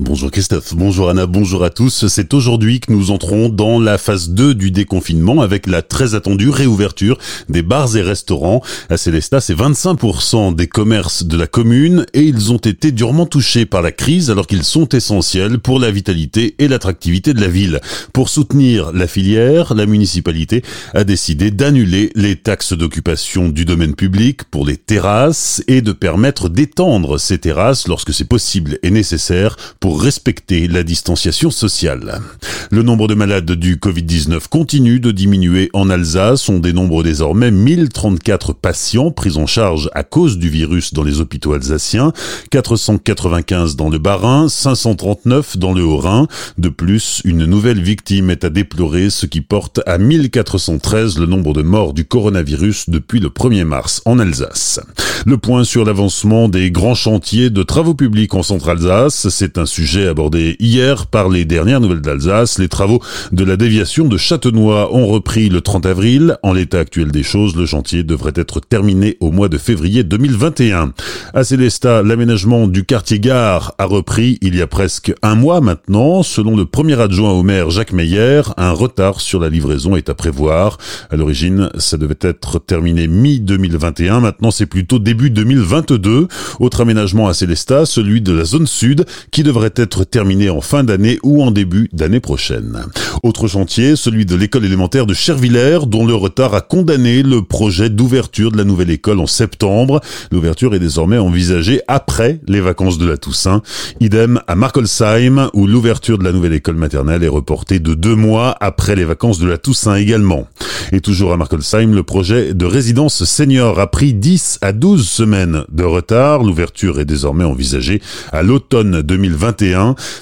Bonjour Christophe, bonjour Anna, bonjour à tous. C'est aujourd'hui que nous entrons dans la phase 2 du déconfinement avec la très attendue réouverture des bars et restaurants. À Célestat, c'est 25% des commerces de la commune et ils ont été durement touchés par la crise alors qu'ils sont essentiels pour la vitalité et l'attractivité de la ville. Pour soutenir la filière, la municipalité a décidé d'annuler les taxes d'occupation du domaine public pour les terrasses et de permettre d'étendre ces terrasses lorsque c'est possible et nécessaire respecter la distanciation sociale. Le nombre de malades du Covid-19 continue de diminuer en Alsace. On dénombre désormais 1034 patients pris en charge à cause du virus dans les hôpitaux alsaciens, 495 dans le Bas-Rhin, 539 dans le Haut-Rhin. De plus, une nouvelle victime est à déplorer, ce qui porte à 1413 le nombre de morts du coronavirus depuis le 1er mars en Alsace. Le point sur l'avancement des grands chantiers de travaux publics en Centre-Alsace, c'est un sujet abordé hier par les dernières nouvelles d'Alsace. Les travaux de la déviation de Châtenois ont repris le 30 avril. En l'état actuel des choses, le chantier devrait être terminé au mois de février 2021. À Célestat, l'aménagement du quartier gare a repris il y a presque un mois maintenant. Selon le premier adjoint au maire Jacques Meyer, un retard sur la livraison est à prévoir. À l'origine, ça devait être terminé mi-2021. Maintenant, c'est plutôt début 2022. Autre aménagement à Célestat, celui de la zone sud, qui devrait être terminé en fin d'année ou en début d'année prochaine. Autre chantier, celui de l'école élémentaire de Chervillers, dont le retard a condamné le projet d'ouverture de la nouvelle école en septembre. L'ouverture est désormais envisagée après les vacances de la Toussaint. Idem à Markolsheim, où l'ouverture de la nouvelle école maternelle est reportée de deux mois après les vacances de la Toussaint également. Et toujours à Markolsheim, le projet de résidence senior a pris 10 à 12 semaines de retard. L'ouverture est désormais envisagée à l'automne 2021.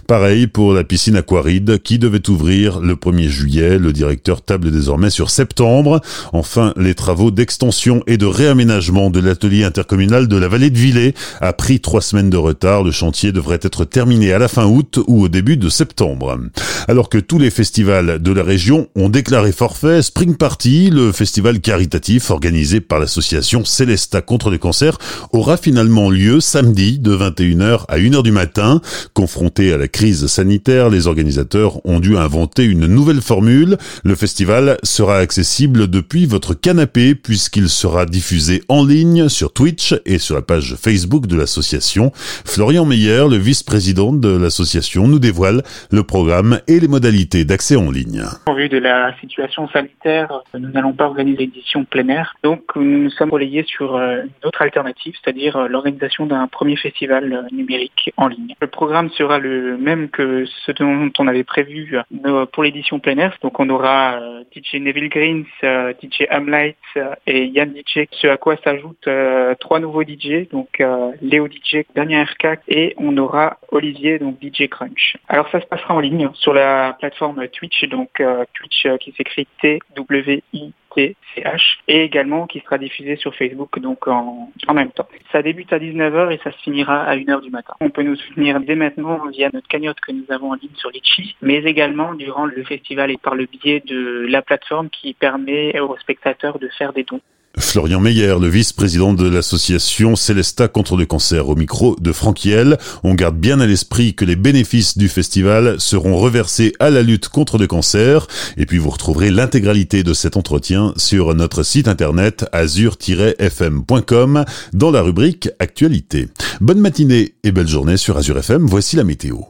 Pareil pour la piscine aquaride qui devait ouvrir le 1er juillet. Le directeur table désormais sur septembre. Enfin, les travaux d'extension et de réaménagement de l'atelier intercommunal de la vallée de Villers a pris trois semaines de retard. Le chantier devrait être terminé à la fin août ou au début de septembre. Alors que tous les festivals de la région ont déclaré forfait, Spring Party, le festival caritatif organisé par l'association Célesta contre le cancer, aura finalement lieu samedi de 21h à 1h du matin. Confrontés à la crise sanitaire, les organisateurs ont dû inventer une nouvelle formule. Le festival sera accessible depuis votre canapé puisqu'il sera diffusé en ligne sur Twitch et sur la page Facebook de l'association. Florian Meyer, le vice-président de l'association, nous dévoile le programme les modalités d'accès en ligne. En vue de la situation sanitaire, nous n'allons pas organiser l'édition plein. Donc nous sommes relayés sur euh, une autre alternative, c'est-à-dire euh, l'organisation d'un premier festival euh, numérique en ligne. Le programme sera le même que ce dont on avait prévu pour l'édition plein. Donc on aura DJ Neville Greens, DJ Amlight et Yann DJ, ce à quoi s'ajoutent trois nouveaux DJ, donc Léo DJ, Daniel RK et on aura Olivier, donc DJ Crunch. Alors ça se passera en ligne sur la plateforme Twitch, donc Twitch qui s'écrit T-W-I CH et également qui sera diffusé sur Facebook donc en, en même temps. Ça débute à 19h et ça se finira à 1h du matin. On peut nous soutenir dès maintenant via notre cagnotte que nous avons en ligne sur Litchi, mais également durant le festival et par le biais de la plateforme qui permet aux spectateurs de faire des dons. Florian Meyer, le vice-président de l'association Célesta contre le cancer, au micro de Franquiel. On garde bien à l'esprit que les bénéfices du festival seront reversés à la lutte contre le cancer. Et puis vous retrouverez l'intégralité de cet entretien sur notre site internet azur-fm.com dans la rubrique Actualité. Bonne matinée et belle journée sur Azur FM. Voici la météo.